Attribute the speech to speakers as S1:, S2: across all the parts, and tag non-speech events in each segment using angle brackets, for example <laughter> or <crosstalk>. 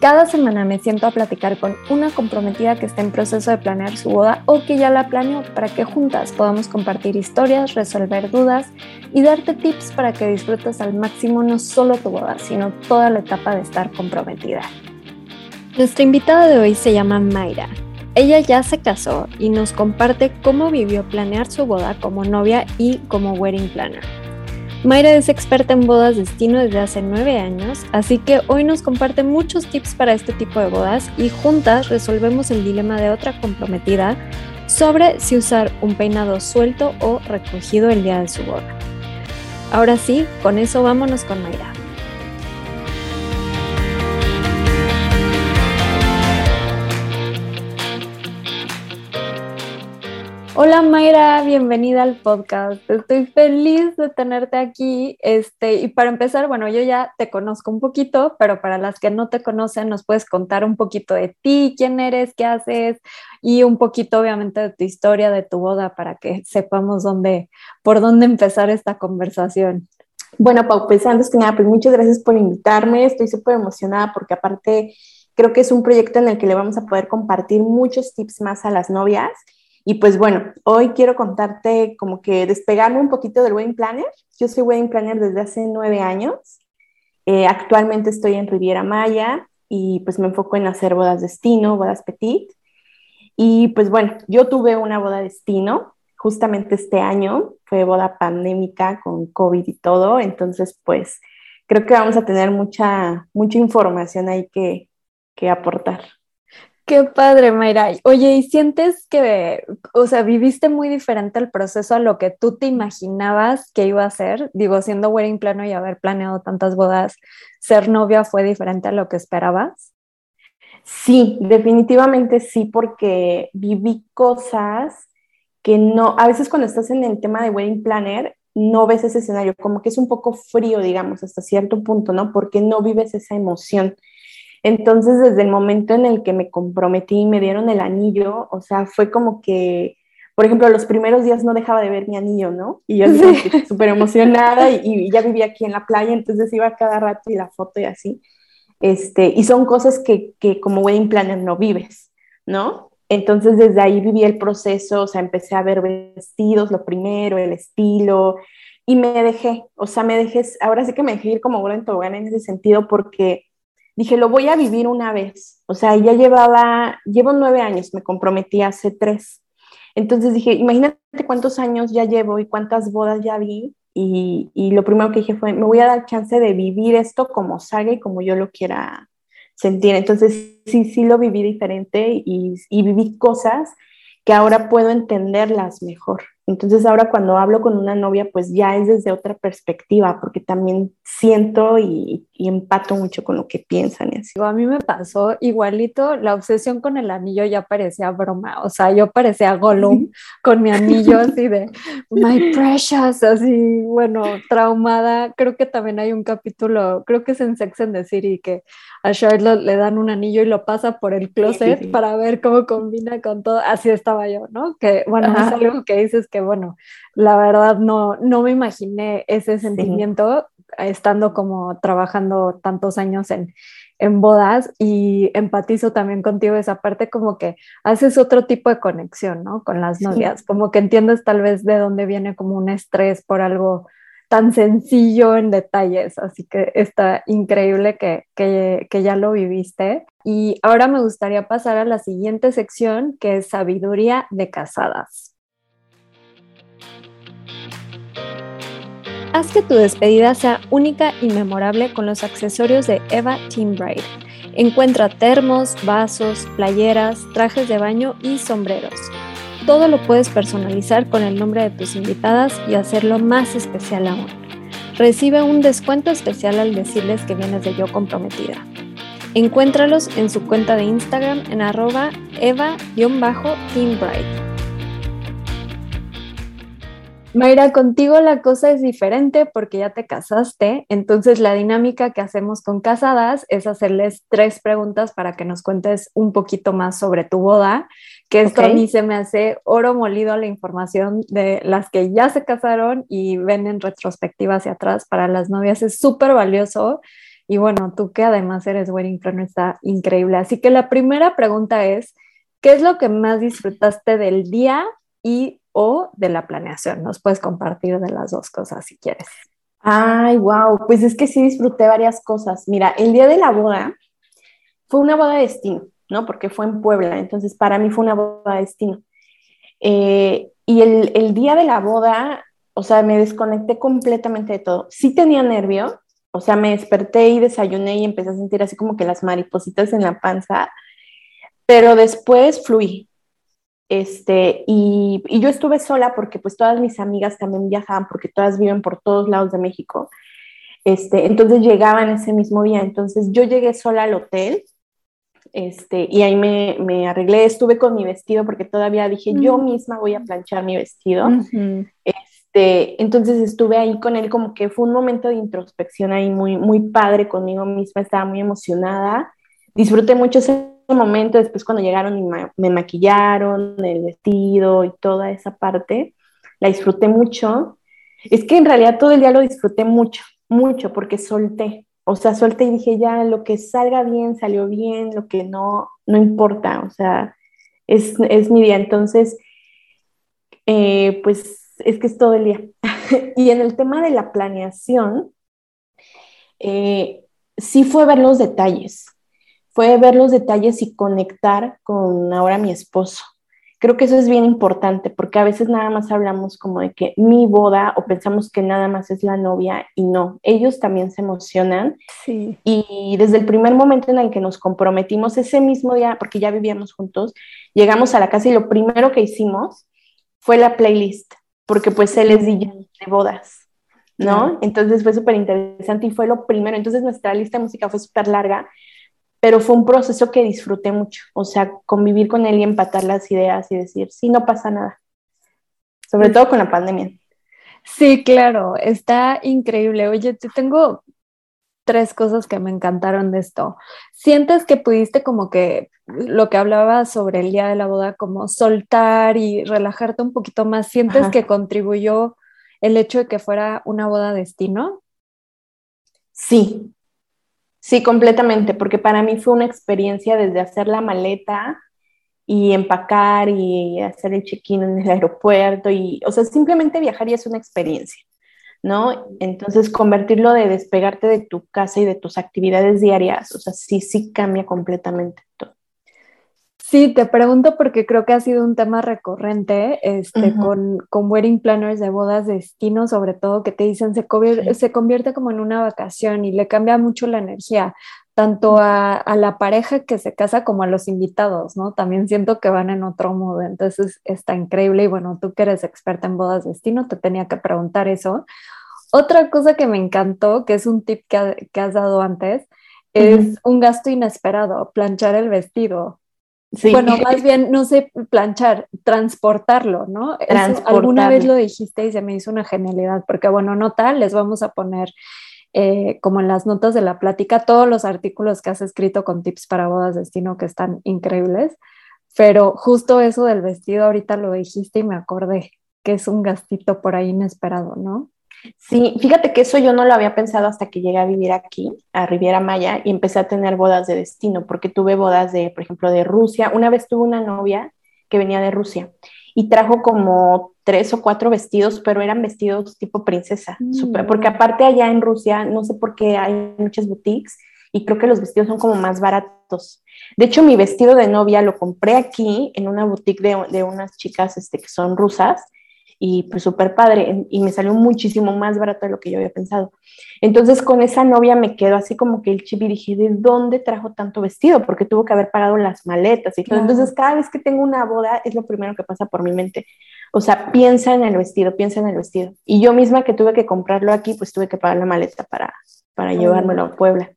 S1: Cada semana me siento a platicar con una comprometida que está en proceso de planear su boda o que ya la planeó para que juntas podamos compartir historias, resolver dudas y darte tips para que disfrutes al máximo no solo tu boda, sino toda la etapa de estar comprometida. Nuestra invitada de hoy se llama Mayra. Ella ya se casó y nos comparte cómo vivió planear su boda como novia y como wedding planner. Mayra es experta en bodas destino desde hace nueve años, así que hoy nos comparte muchos tips para este tipo de bodas y juntas resolvemos el dilema de otra comprometida sobre si usar un peinado suelto o recogido el día de su boda. Ahora sí, con eso vámonos con Mayra. Hola Mayra, bienvenida al podcast. Estoy feliz de tenerte aquí. Este, y para empezar, bueno, yo ya te conozco un poquito, pero para las que no te conocen, nos puedes contar un poquito de ti, quién eres, qué haces y un poquito obviamente de tu historia, de tu boda, para que sepamos dónde, por dónde empezar esta conversación.
S2: Bueno, Pau, pues antes que nada, pues muchas gracias por invitarme. Estoy súper emocionada porque aparte creo que es un proyecto en el que le vamos a poder compartir muchos tips más a las novias y pues bueno, hoy quiero contarte como que despegarme un poquito del wedding planner. Yo soy wedding planner desde hace nueve años. Eh, actualmente estoy en Riviera Maya y pues me enfoco en hacer bodas destino, bodas petit. Y pues bueno, yo tuve una boda destino justamente este año, fue boda pandémica con COVID y todo, entonces pues creo que vamos a tener mucha, mucha información ahí que, que aportar.
S1: Qué padre, Mayra. Oye, ¿y sientes que, o sea, viviste muy diferente el proceso a lo que tú te imaginabas que iba a ser? Digo, siendo wedding plano y haber planeado tantas bodas, ¿ser novia fue diferente a lo que esperabas?
S2: Sí, definitivamente sí, porque viví cosas que no, a veces cuando estás en el tema de wedding planner, no ves ese escenario, como que es un poco frío, digamos, hasta cierto punto, ¿no? Porque no vives esa emoción. Entonces, desde el momento en el que me comprometí y me dieron el anillo, o sea, fue como que, por ejemplo, los primeros días no dejaba de ver mi anillo, ¿no? Y yo súper emocionada y, ya <laughs> vivía aquí en la playa, entonces iba cada rato y la foto y así. Este, y son cosas que, que como wedding planner no vives, ¿no? Entonces desde ahí viví el proceso, o sea, empecé a ver vestidos, lo primero, el estilo, y me dejé, o sea, me dejé, ahora sí que me dejé ir como en tobogán en ese sentido porque dije, lo voy a vivir una vez. O sea, ya llevaba, llevo nueve años, me comprometí hace tres. Entonces dije, imagínate cuántos años ya llevo y cuántas bodas ya vi. Y, y, lo primero que dije fue, me voy a dar chance de vivir esto como salga y como yo lo quiera sentir. Entonces sí, sí lo viví diferente y, y viví cosas que ahora puedo entenderlas mejor. Entonces ahora cuando hablo con una novia, pues ya es desde otra perspectiva, porque también siento y, empato mucho con lo que piensan. Y así.
S1: A mí me pasó igualito, la obsesión con el anillo ya parecía broma, o sea, yo parecía Gollum con mi anillo <laughs> así de, my precious, así, bueno, traumada. Creo que también hay un capítulo, creo que es en Sex and the City, que a Charlotte le dan un anillo y lo pasa por el closet para ver cómo combina con todo. Así estaba yo, ¿no? Que bueno, es algo que dices que bueno, la verdad no, no me imaginé ese sentimiento estando como trabajando tantos años en, en bodas y empatizo también contigo esa parte como que haces otro tipo de conexión, ¿no? Con las novias, como que entiendes tal vez de dónde viene como un estrés por algo tan sencillo en detalles, así que está increíble que, que, que, ya lo viviste. Y ahora me gustaría pasar a la siguiente sección, que es sabiduría de casadas. Haz que tu despedida sea única y memorable con los accesorios de Eva Team Bride. Encuentra termos, vasos, playeras, trajes de baño y sombreros. Todo lo puedes personalizar con el nombre de tus invitadas y hacerlo más especial aún. Recibe un descuento especial al decirles que vienes de Yo Comprometida. Encuéntralos en su cuenta de Instagram en arroba eva-teambride. Mayra, contigo la cosa es diferente porque ya te casaste, entonces la dinámica que hacemos con casadas es hacerles tres preguntas para que nos cuentes un poquito más sobre tu boda, que esto a mí se me hace oro molido la información de las que ya se casaron y ven en retrospectiva hacia atrás para las novias, es súper valioso. Y bueno, tú que además eres wedding planner está increíble. Así que la primera pregunta es, ¿qué es lo que más disfrutaste del día y o de la planeación. Nos puedes compartir de las dos cosas si quieres.
S2: Ay, wow, pues es que sí disfruté varias cosas. Mira, el día de la boda fue una boda de destino, ¿no? Porque fue en Puebla, entonces para mí fue una boda de destino. Eh, y el, el, día de la boda, o sea, me desconecté completamente de todo. Sí tenía nervio, o sea, me desperté y desayuné y empecé a sentir así como que las maripositas en la panza, pero después fluí, este, y, yo estuve sola porque pues todas mis amigas también viajaban porque todas viven por todos lados de México. Este, entonces llegaban ese mismo día. Entonces yo llegué sola al hotel este, y ahí me, me arreglé, estuve con mi vestido porque todavía dije, yo misma voy a planchar mi vestido. este, entonces estuve ahí con él como que fue un momento de introspección ahí muy, muy padre conmigo misma, estaba muy emocionada. Disfruté mucho ese momento, después cuando llegaron y me maquillaron, el vestido y toda esa parte, la disfruté mucho. Es que en realidad todo el día lo disfruté mucho, mucho, porque solté. O sea, solté y dije, ya, lo que salga bien, salió bien, lo que no, no importa. O sea, es, es mi día. Entonces, eh, pues es que es todo el día. <laughs> y en el tema de la planeación, eh, sí fue ver los detalles fue ver los detalles y conectar con ahora mi esposo. Creo que eso es bien importante porque a veces nada más hablamos como de que mi boda o pensamos que nada más es la novia y no, ellos también se emocionan. Sí. Y desde el primer momento en el que nos comprometimos ese mismo día, porque ya vivíamos juntos, llegamos a la casa y lo primero que hicimos fue la playlist, porque pues él es DJ de bodas. ¿no? Entonces fue súper interesante y fue lo primero. Entonces nuestra lista de música fue súper larga pero fue un proceso que disfruté mucho, o sea, convivir con él y empatar las ideas y decir, sí, no pasa nada, sobre todo con la pandemia.
S1: Sí, claro, está increíble. Oye, te tengo tres cosas que me encantaron de esto. ¿Sientes que pudiste como que lo que hablaba sobre el día de la boda, como soltar y relajarte un poquito más? ¿Sientes que contribuyó el hecho de que fuera una boda destino?
S2: Sí, Sí, completamente, porque para mí fue una experiencia desde hacer la maleta y empacar y hacer el check-in en el aeropuerto y, o sea, simplemente viajar y es una experiencia, ¿no? Entonces, convertirlo de despegarte de tu casa y de tus actividades diarias, o sea, sí, sí cambia completamente todo.
S1: Sí, te pregunto porque creo que ha sido un tema recurrente este, con, con, wedding planners de bodas de destino, sobre todo que te dicen se, se convierte como en una vacación y le cambia mucho la energía, tanto a, a, la pareja que se casa como a los invitados, ¿no? También siento que van en otro modo, entonces está increíble y bueno, tú que eres experta en bodas de destino, te tenía que preguntar eso. Otra cosa que me encantó, que es un tip que, que has dado antes, es un gasto inesperado, planchar el vestido. Bueno, más bien, no sé, planchar, transportarlo, ¿no? alguna vez lo dijiste y se me hizo una genialidad, porque bueno, nota, les vamos a poner eh, como en las notas de la plática todos los artículos que has escrito con tips para bodas destino que están increíbles, pero justo eso del vestido ahorita lo dijiste y me acordé que es un gastito por ahí inesperado, ¿no?
S2: Sí, fíjate que eso yo no lo había pensado hasta que llegué a vivir aquí, a Riviera Maya, y empecé a tener bodas de destino, porque tuve bodas de, por ejemplo, de Rusia. Una vez tuve una novia que venía de Rusia y trajo como tres o cuatro vestidos, pero eran vestidos tipo princesa, mm. porque aparte allá en Rusia, no sé por qué hay muchas boutiques y creo que los vestidos son como más baratos. De hecho, mi vestido de novia lo compré aquí en una boutique de, de unas chicas este, que son rusas y pues súper padre y me salió muchísimo más barato de lo que yo había pensado. Entonces con esa novia me quedó así como que el chip y dije, ¿de dónde trajo tanto vestido? Porque tuvo que haber pagado las maletas y todo. Entonces cada vez que tengo una boda es lo primero que pasa por mi mente. O sea, piensa en el vestido, piensa en el vestido. Y yo misma que tuve que comprarlo aquí, pues tuve que pagar la maleta para, para llevármelo a Puebla.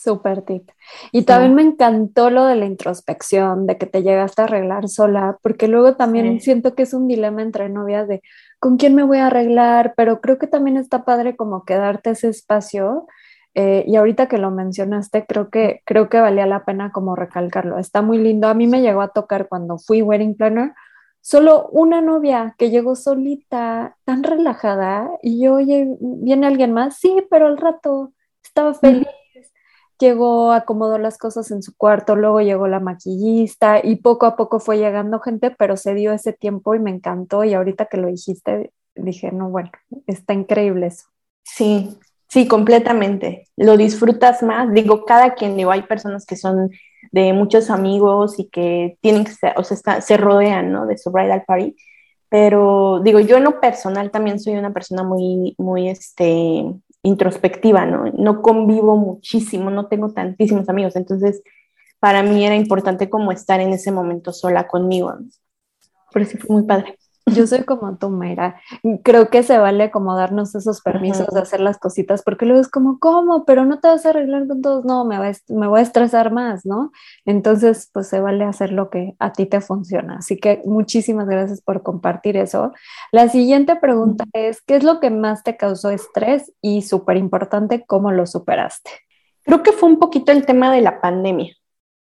S1: Súper tip. Y también me encantó lo de la introspección, de que te llegaste a arreglar sola, porque luego también siento que es un dilema entre novias de con quién me voy a arreglar, pero creo que también está padre como quedarte ese espacio. Eh, y ahorita que lo mencionaste, creo que, creo que valía la pena como recalcarlo. Está muy lindo. A mí me llegó a tocar cuando fui wedding planner, solo una novia que llegó solita, tan relajada, y yo, oye, ¿viene alguien más? Sí, pero al rato estaba feliz. Llegó, acomodó las cosas en su cuarto, luego llegó la maquillista y poco a poco fue llegando gente, pero se dio ese tiempo y me encantó y ahorita que lo dijiste, dije, no, bueno, está increíble eso.
S2: Sí, sí, completamente. Lo disfrutas más. Digo, cada quien, digo, hay personas que son de muchos amigos y que tienen que o sea, se rodean, ¿no? De su bridal party. Pero digo, yo en lo personal también soy una persona muy, muy, este, introspectiva, ¿no? No convivo muchísimo, no tengo tantísimos amigos, entonces para mí era importante como estar en ese momento sola conmigo. Por eso fue muy padre.
S1: Yo soy como tú, Mayra. Creo que se vale como darnos esos permisos de hacer las cositas, porque luego es como, ¿cómo? Pero no te vas a arreglar con todos. No, me, va me voy a estresar más, ¿no? Entonces, pues se vale hacer lo que a ti te funciona. Así que muchísimas gracias por compartir eso. La siguiente pregunta es, ¿qué es lo que más te causó estrés? Y súper importante, ¿cómo lo superaste?
S2: Creo que fue un poquito el tema de la pandemia.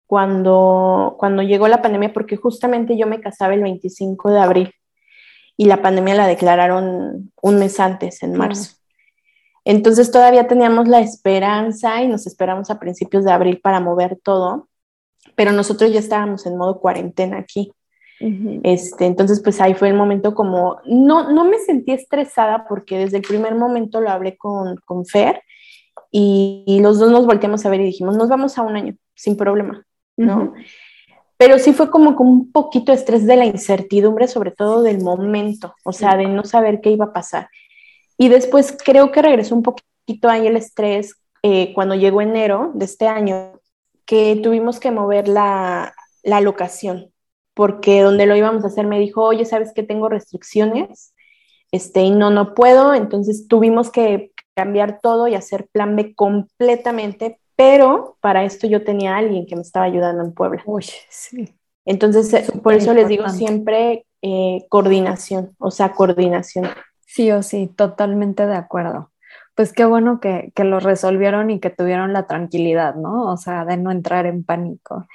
S2: Cuando, cuando llegó la pandemia, porque justamente yo me casaba el 25 de abril y la pandemia la declararon un mes antes, en marzo. Entonces todavía teníamos la esperanza y nos esperamos a principios de abril para mover todo, pero nosotros ya estábamos en modo cuarentena aquí. este, entonces, pues ahí fue el momento como, no, no me sentí estresada porque desde el primer momento lo hablé con, con Fer y, los dos nos volteamos a ver y dijimos, nos vamos a un año, sin problema, ¿no? Pero sí fue como, como un poquito de estrés de la incertidumbre, sobre todo del momento, o sea, de no saber qué iba a pasar. Y después creo que regresó un poquito ahí el estrés eh, cuando llegó enero de este año, que tuvimos que mover la, la locación, porque donde lo íbamos a hacer me dijo, oye, ¿sabes que tengo restricciones? Este, y no, no puedo, entonces tuvimos que cambiar todo y hacer plan B completamente pero para esto yo tenía a alguien que me estaba ayudando en Puebla.
S1: Uy, sí.
S2: Entonces, eh, por eso les digo siempre eh, coordinación, o sea, coordinación.
S1: Sí o sí, totalmente de acuerdo. Pues qué bueno que, que lo resolvieron y que tuvieron la tranquilidad, ¿no? O sea, de no entrar en pánico.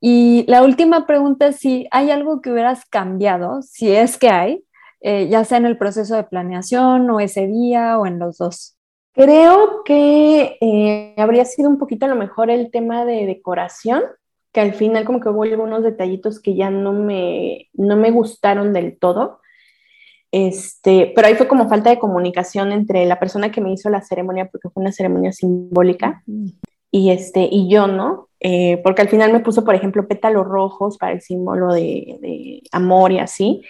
S1: Y la última pregunta es si hay algo que hubieras cambiado, si es que hay, eh, ya sea en el proceso de planeación o ese día o en los dos.
S2: Creo que eh, habría sido un poquito a lo mejor el tema de decoración, que al final como que hubo algunos detallitos que ya no me, no me gustaron del todo. Este, pero ahí fue como falta de comunicación entre la persona que me hizo la ceremonia, porque fue una ceremonia simbólica, y, este, y yo, ¿no? Eh, porque al final me puso, por ejemplo, pétalos rojos para el símbolo de, de amor y así,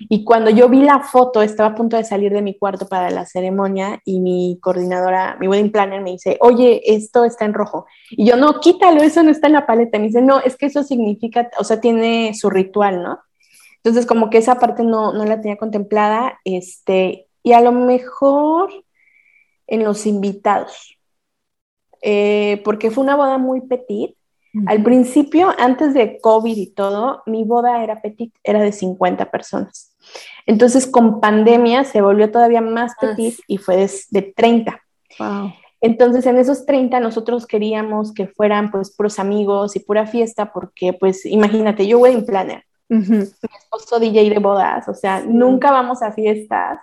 S2: y cuando yo vi la foto, estaba a punto de salir de mi cuarto para la ceremonia y mi coordinadora, mi wedding planner me dice, oye, esto está en rojo. Y yo, no, quítalo, eso no está en la paleta. Me dice, no, es que eso significa, o sea, tiene su ritual, ¿no? Entonces, como que esa parte no, no la tenía contemplada, este, y a lo mejor en los invitados, eh, porque fue una boda muy petit, al principio, antes de COVID y todo, mi boda era petit, era de 50 personas. Entonces, con pandemia se volvió todavía más ah, petit y fue de, 30. Entonces, en esos 30 nosotros queríamos que fueran pues puros amigos y pura fiesta, porque pues imagínate, yo wedding planner, mi esposo DJ de bodas, o sea, nunca vamos a fiestas,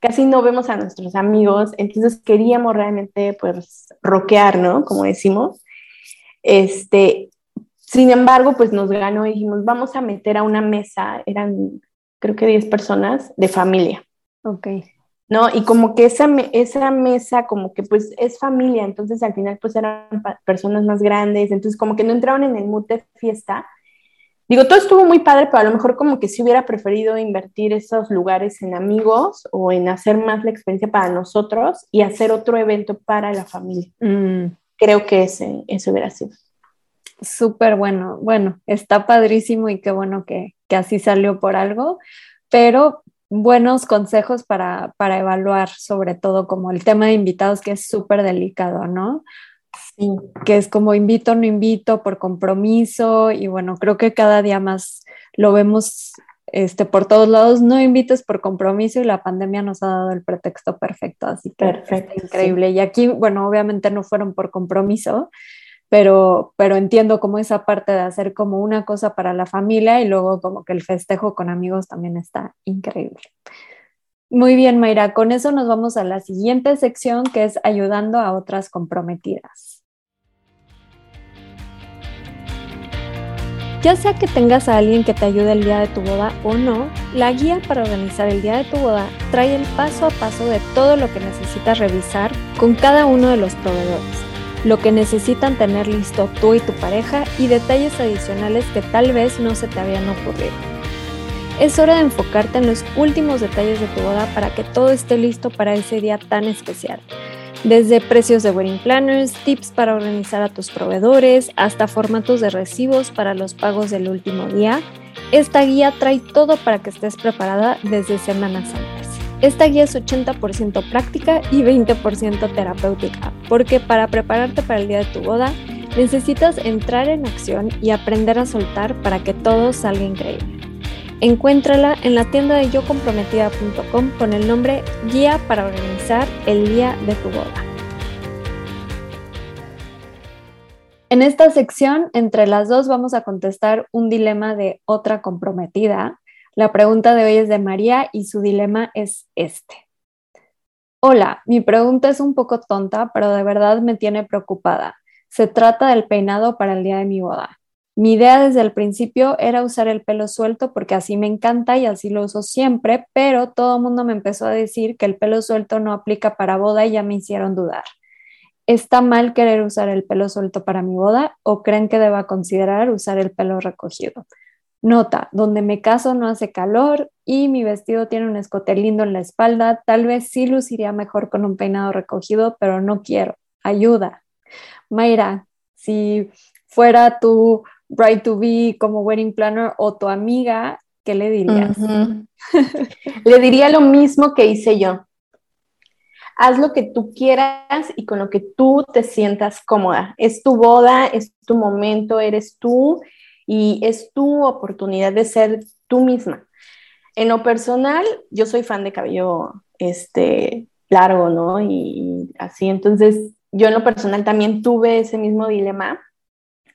S2: casi no vemos a nuestros amigos, entonces queríamos realmente pues rockear, ¿no? Como decimos. Este, sin embargo, pues nos ganó y dijimos, vamos a meter a una mesa, eran creo que 10 personas de familia.
S1: Ok.
S2: ¿No? Y como que esa, esa mesa como que pues es familia, entonces al final pues eran personas más grandes, entonces como que no entraron en el mood de fiesta. Digo, todo estuvo muy padre, pero a lo mejor como que si hubiera preferido invertir esos lugares en amigos o en hacer más la experiencia para nosotros y hacer otro evento para la familia. Mm creo que ese, ese hubiera sido.
S1: Súper bueno, bueno, está padrísimo y qué bueno que, que, así salió por algo, pero buenos consejos para, para evaluar, sobre todo como el tema de invitados, que es súper delicado, ¿no? Sí. Que es como invito, no invito, por compromiso, y bueno, creo que cada día más lo vemos este, por todos lados, no invites por compromiso y la pandemia nos ha dado el pretexto perfecto, así que
S2: Perfecto,
S1: increíble. Y aquí, bueno, obviamente no fueron por compromiso, pero, pero entiendo como esa parte de hacer como una cosa para la familia y luego como que el festejo con amigos también está increíble. Muy bien, Mayra, con eso nos vamos a la siguiente sección que es ayudando a otras comprometidas. Ya sea que tengas a alguien que te ayude el día de tu boda o no, la guía para organizar el día de tu boda trae el paso a paso de todo lo que necesitas revisar con cada uno de los proveedores lo que necesitan tener listo tú y tu pareja y detalles adicionales que tal vez no se te habían ocurrido. Es hora de enfocarte en los últimos detalles de tu boda para que todo esté listo para ese día tan especial. Desde precios de wedding planners, tips para organizar a tus proveedores, hasta formatos de recibos para los pagos del último día, esta guía trae todo para que estés preparada desde semanas antes. Esta guía es 80% práctica y 20% terapéutica, porque para prepararte para el día de tu boda necesitas entrar en acción y aprender a soltar para que todo salga increíble. Encuéntrala en la tienda de yocomprometida.com con el nombre Guía para organizar el día de tu boda. En esta sección, entre las dos vamos a contestar un dilema de otra comprometida la pregunta de hoy es de María y su dilema es este. Hola, mi pregunta es un poco tonta, pero de verdad me tiene preocupada. Se trata del peinado para el día de mi boda. Mi idea desde el principio era usar el pelo suelto porque así me encanta y así lo uso siempre, pero todo el mundo me empezó a decir que el pelo suelto no aplica para boda y ya me hicieron dudar. ¿Está mal querer usar el pelo suelto para mi boda o creen que deba considerar usar el pelo recogido? Nota, donde me caso no hace calor y mi vestido tiene un escote lindo en la espalda. Tal vez sí luciría mejor con un peinado recogido, pero no quiero. Ayuda. Mayra, si fuera tu bride to be como wedding planner o tu amiga, ¿qué le dirías? <laughs>
S2: le diría lo mismo que hice yo. Haz lo que tú quieras y con lo que tú te sientas cómoda. Es tu boda, es tu momento, eres tú y es tu oportunidad de ser tú misma. En lo personal, yo soy fan de cabello este, largo, ¿no? Y, así, entonces yo en lo personal también tuve ese mismo dilema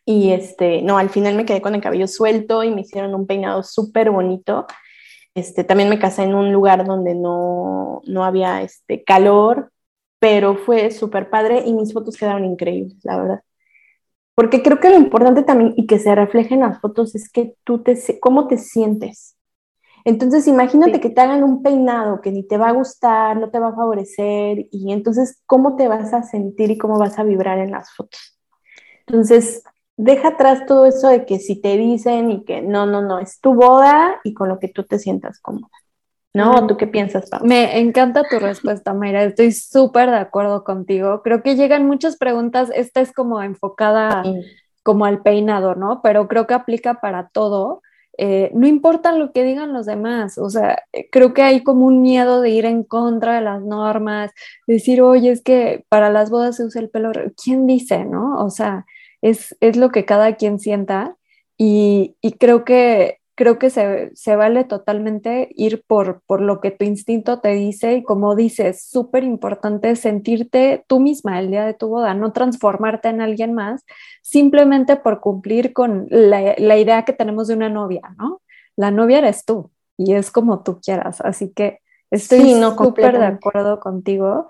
S2: y este, no, al final me quedé con el cabello suelto y me hicieron un peinado súper bonito. Este, también me casé en un lugar donde no, no había este, calor, pero fue súper padre y mis fotos quedaron increíbles, la verdad. Porque creo que lo importante también y que se refleje en las fotos es que tú te, cómo te sientes. Entonces, imagínate que te hagan un peinado que ni te va a gustar, no te va a favorecer, y entonces, ¿cómo te vas a sentir y cómo vas a vibrar en las fotos? Entonces, deja atrás todo eso de que si te dicen y que no, no, no, es tu boda y con lo que tú te sientas cómoda. ¿no? ¿Tú qué piensas, Pau?
S1: Me encanta tu respuesta, Mayra. Estoy súper de acuerdo contigo. Creo que llegan muchas preguntas. Esta es como enfocada como al peinado, ¿no? Pero creo que aplica para todo. Eh, no importa lo que digan los demás, o sea, creo que hay como un miedo de ir en contra de las normas, decir, oye, es que para las bodas se usa el pelo, ¿quién dice, no? O sea, es, es lo que cada quien sienta y, y creo que creo que se, vale totalmente ir por, por, lo que tu instinto te dice y como dices, súper importante sentirte tú misma el día de tu boda, no transformarte en alguien más simplemente por cumplir con la, idea que tenemos de una novia, ¿no? La novia eres tú y es como tú quieras, así que estoy súper de acuerdo contigo.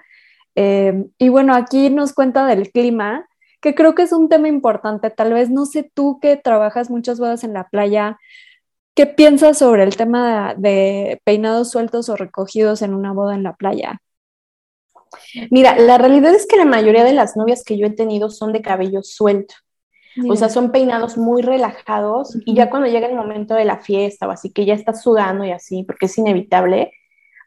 S1: Eh, y bueno, aquí nos cuenta del clima, que creo que es un tema importante. Tal vez no sé tú que trabajas muchas bodas en la playa, ¿Qué piensas sobre el tema de, peinados sueltos o recogidos en una boda en la playa?
S2: Mira, la realidad es que la mayoría de las novias que yo he tenido son de cabello suelto. O sea, son peinados muy relajados y ya cuando llega el momento de la fiesta o así que ya estás sudando y así, porque es inevitable,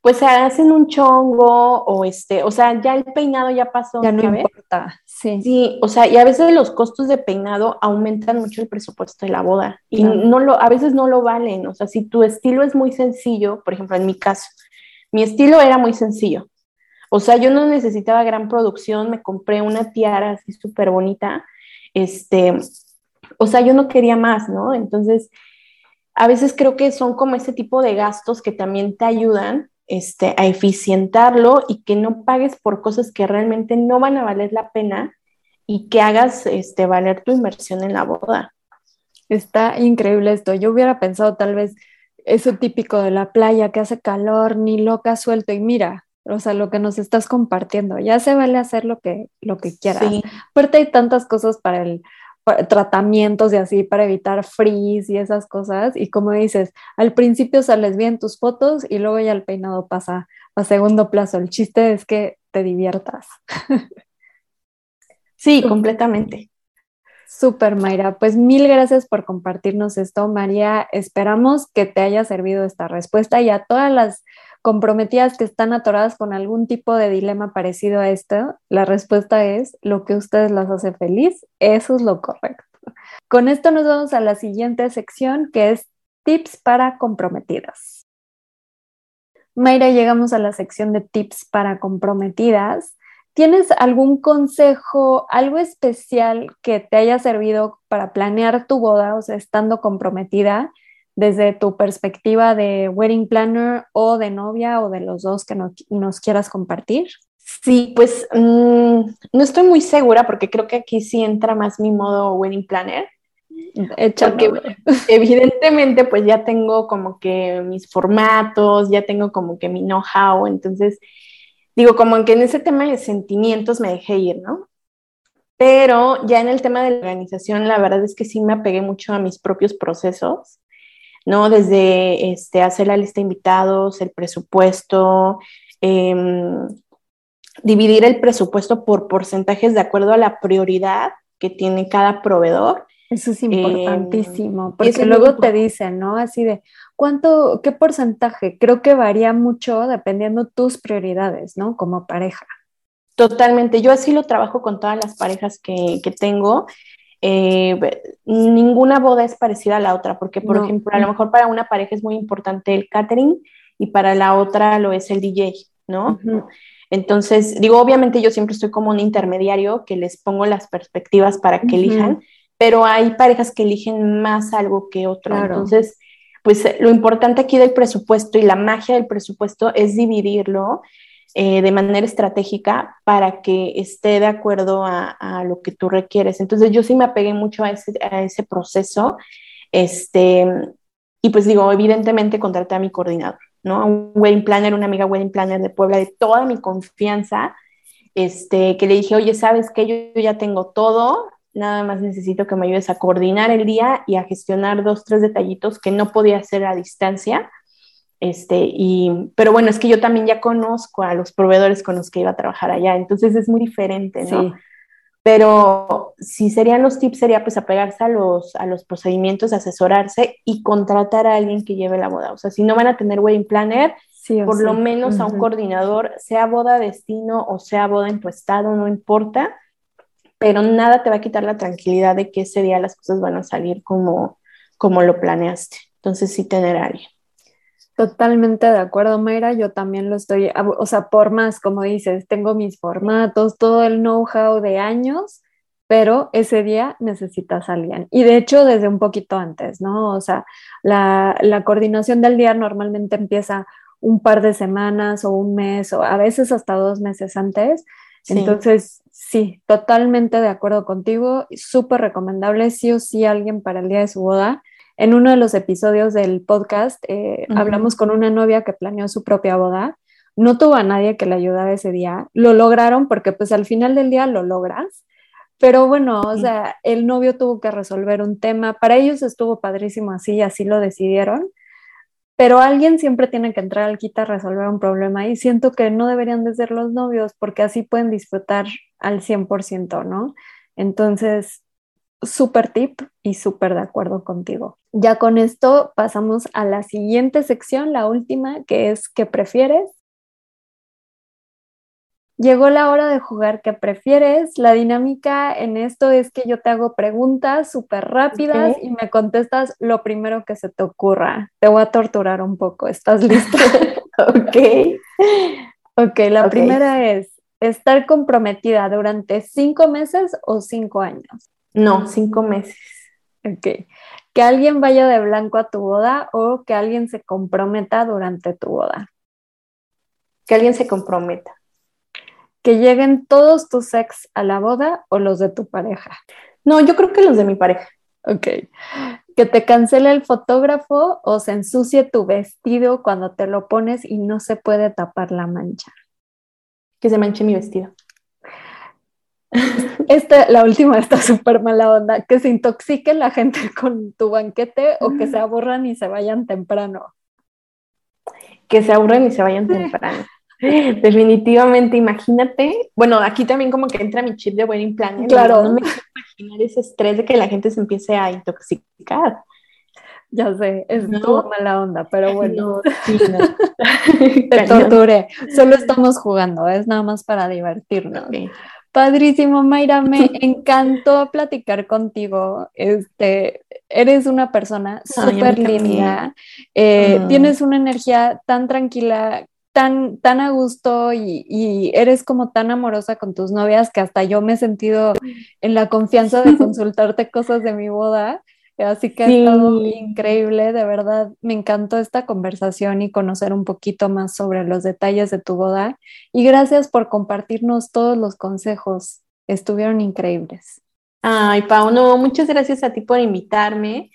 S2: pues se hacen un chongo o este, o sea, ya el peinado ya pasó.
S1: Ya no importa, sí.
S2: Sí, o sea, y a veces los costos de peinado aumentan mucho el presupuesto de la boda y no lo, a veces no lo valen, o sea, si tu estilo es muy sencillo, por ejemplo, en mi caso, mi estilo era muy sencillo. O sea, yo no necesitaba gran producción, me compré una tiara así súper bonita, este, o sea, yo no quería más, ¿no? Entonces, a veces creo que son como ese tipo de gastos que también te ayudan este, a eficientarlo y que no pagues por cosas que realmente no van a valer la pena y que hagas este, valer tu inversión en la boda.
S1: Está increíble esto. Yo hubiera pensado tal vez eso típico de la playa que hace calor, ni loca suelto y mira, o sea, lo que nos estás compartiendo, ya se vale hacer lo que, lo que quieras. Sí. Aparte hay tantas cosas para el tratamientos y así para evitar frizz y esas cosas. Y como dices, al principio sales bien tus fotos y luego ya el peinado pasa a segundo plazo. El chiste es que te diviertas. <laughs>
S2: Sí, completamente.
S1: Súper, Mayra. Pues mil gracias por compartirnos esto, María. Esperamos que te haya servido esta respuesta y a todas las comprometidas que están atoradas con algún tipo de dilema parecido a esto, la respuesta es lo que ustedes las hace feliz, eso es lo correcto. Con esto nos vamos a la siguiente sección que es tips para comprometidas. Mayra, llegamos a la sección de tips para comprometidas. ¿Tienes algún consejo, algo especial que te haya servido para planear tu boda, o sea, estando comprometida? Desde tu perspectiva de wedding planner o de novia o de los dos que nos quieras compartir?
S2: Sí, pues mm, no estoy muy segura porque creo que aquí sí entra más mi modo wedding planner. Porque evidentemente pues ya tengo como que mis formatos, ya tengo como que mi know-how, entonces digo como que en ese tema de sentimientos me dejé ir, ¿no? Pero ya en el tema de la organización, la verdad es que sí me apegué mucho a mis propios procesos ¿no? Desde este, hacer la lista de invitados, el presupuesto, em, dividir el presupuesto por porcentajes de acuerdo a la prioridad que tiene cada proveedor.
S1: Eso es importantísimo, em, porque luego te dicen, ¿no? Así de, ¿cuánto, qué porcentaje? Creo que varía mucho dependiendo tus prioridades, ¿no? Como pareja.
S2: Totalmente, yo así lo trabajo con todas las parejas que, que tengo eh, ninguna boda es parecida a la otra, porque por ejemplo, a lo mejor para una pareja es muy importante el catering y para la otra lo es el DJ, ¿no? Entonces, digo, obviamente yo siempre estoy como un intermediario que les pongo las perspectivas para que elijan, pero hay parejas que eligen más algo que otro. Entonces, pues lo importante aquí del presupuesto y la magia del presupuesto es dividirlo eh, de manera estratégica para que esté de acuerdo a, lo que tú requieres. Entonces yo sí me apegué mucho a ese, a ese proceso. Este, y pues digo, evidentemente contraté a mi coordinador, ¿no? Un wedding planner, una amiga wedding planner de Puebla de toda mi confianza, este, que le dije, oye, ¿sabes qué? Yo, ya tengo todo, nada más necesito que me ayudes a coordinar el día y a gestionar dos, tres detallitos que no podía hacer a distancia. Este, y, pero bueno, es que yo también ya conozco a los proveedores con los que iba a trabajar allá, entonces es muy diferente, ¿no? Sí. Pero si serían los tips, sería pues apegarse a los, a los procedimientos, asesorarse y contratar a alguien que lleve la boda. O sea, si no van a tener wedding planner, por lo menos a un coordinador, sea boda destino o sea boda en tu estado, no importa, pero nada te va a quitar la tranquilidad de que ese día las cosas van a salir como, como lo planeaste. Entonces sí tener a alguien.
S1: Totalmente de acuerdo, Mayra. Yo también lo estoy, o sea, por más, como dices, tengo mis formatos, todo el know-how de años, pero ese día necesitas a alguien. Y de hecho, desde un poquito antes, ¿no? O sea, la, la coordinación del día normalmente empieza un par de semanas o un mes o a veces hasta dos meses antes. Entonces, sí, totalmente de acuerdo contigo. Súper recomendable, sí o sí, alguien para el día de su boda en uno de los episodios del podcast eh, hablamos con una novia que planeó su propia boda. No tuvo a nadie que le ayudara ese día. Lo lograron porque pues al final del día lo logras. Pero bueno, o sea, el novio tuvo que resolver un tema. Para ellos estuvo padrísimo así y así lo decidieron. Pero alguien siempre tiene que entrar al quita a resolver un problema y siento que no deberían de ser los novios porque así pueden disfrutar al 100%, ¿no? Entonces, súper tip y súper de acuerdo contigo. Ya con esto pasamos a la siguiente sección, la última, que es ¿qué prefieres? Llegó la hora de jugar ¿qué prefieres? La dinámica en esto es que yo te hago preguntas súper rápidas y me contestas lo primero que se te ocurra. Te voy a torturar un poco. ¿Estás listo? <laughs>
S2: ok.
S1: Ok, la primera es, ¿estar comprometida durante cinco meses o cinco años?
S2: No, cinco meses.
S1: Ok. que alguien vaya de blanco a tu boda o que alguien se comprometa durante tu boda.
S2: Que alguien se comprometa.
S1: Que lleguen todos tus ex a la boda o los de tu pareja.
S2: No, yo creo que los de mi pareja.
S1: Ok. Que te cancele el fotógrafo o se ensucie tu vestido cuando te lo pones y no se puede tapar la mancha.
S2: Que se manche mi vestido. <laughs>
S1: Esta, la última está súper mala onda. Que se intoxique la gente <laughs> con tu banquete o que se aburran y se vayan temprano.
S2: Que se aburran y se vayan temprano. Definitivamente, imagínate. Bueno, aquí también como que entra mi chip de wedding planner.
S1: Claro.
S2: No me quiero imaginar ese estrés de que la gente se empiece a intoxicar.
S1: Ya sé, es ¿No? mala onda, pero bueno.
S2: No, <laughs> sí, no.
S1: Te torturé. Solo estamos jugando, es nada más para divertirnos.
S2: Ok.
S1: Padrísimo, Mayra, me <laughs> encantó platicar contigo. Este, eres una persona súper linda. Eh,
S2: Mm.
S1: Tienes una energía tan tranquila, tan, tan a gusto y, y eres como tan amorosa con tus novias que hasta yo me he sentido en la confianza de <laughs> consultarte cosas de mi boda. Así que ha
S2: Sí.
S1: estado increíble, de verdad. Me encantó esta conversación y conocer un poquito más sobre los detalles de tu boda. Y gracias por compartirnos todos los consejos. Estuvieron increíbles.
S2: Ay, Pau, no, muchas gracias a ti por invitarme.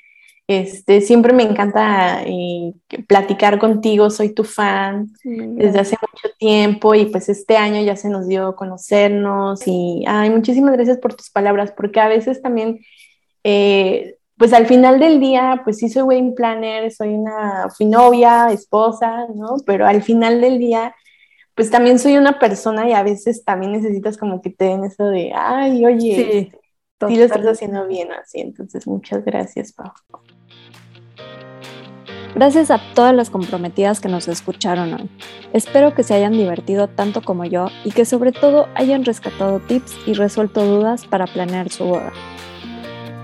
S2: Este, siempre me encanta eh, platicar contigo, soy tu fan desde hace mucho tiempo y pues este año ya se nos dio conocernos y ay, muchísimas gracias por tus palabras, porque a veces también, eh, pues al final del día, pues sí soy wedding planner, soy una, fui novia, esposa, ¿no? Pero al final del día, pues también soy una persona y a veces también necesitas como que te den eso de, ay, oye,
S1: Sí,
S2: sí lo estás haciendo bien así, entonces muchas gracias, Pau.
S1: Gracias a todas las comprometidas que nos escucharon hoy. Espero que se hayan divertido tanto como yo y que sobre todo hayan rescatado tips y resuelto dudas para planear su boda.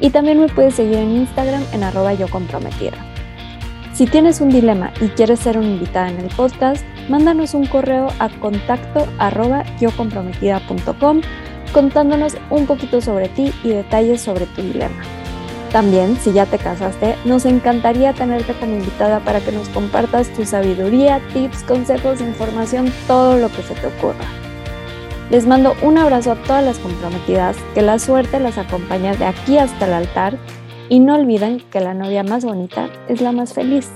S1: y también me puedes seguir en Instagram en arroba yocomprometida. Si tienes un dilema y quieres ser una invitada en el podcast, mándanos un correo a contacto arroba yocomprometida.com contándonos un poquito sobre ti y detalles sobre tu dilema. También, si ya te casaste, nos encantaría tenerte como invitada para que nos compartas tu sabiduría, tips, consejos, información, todo lo que se te ocurra. Les mando un abrazo a todas las comprometidas, que la suerte las acompañe de aquí hasta el altar y no olviden que la novia más bonita es la más feliz.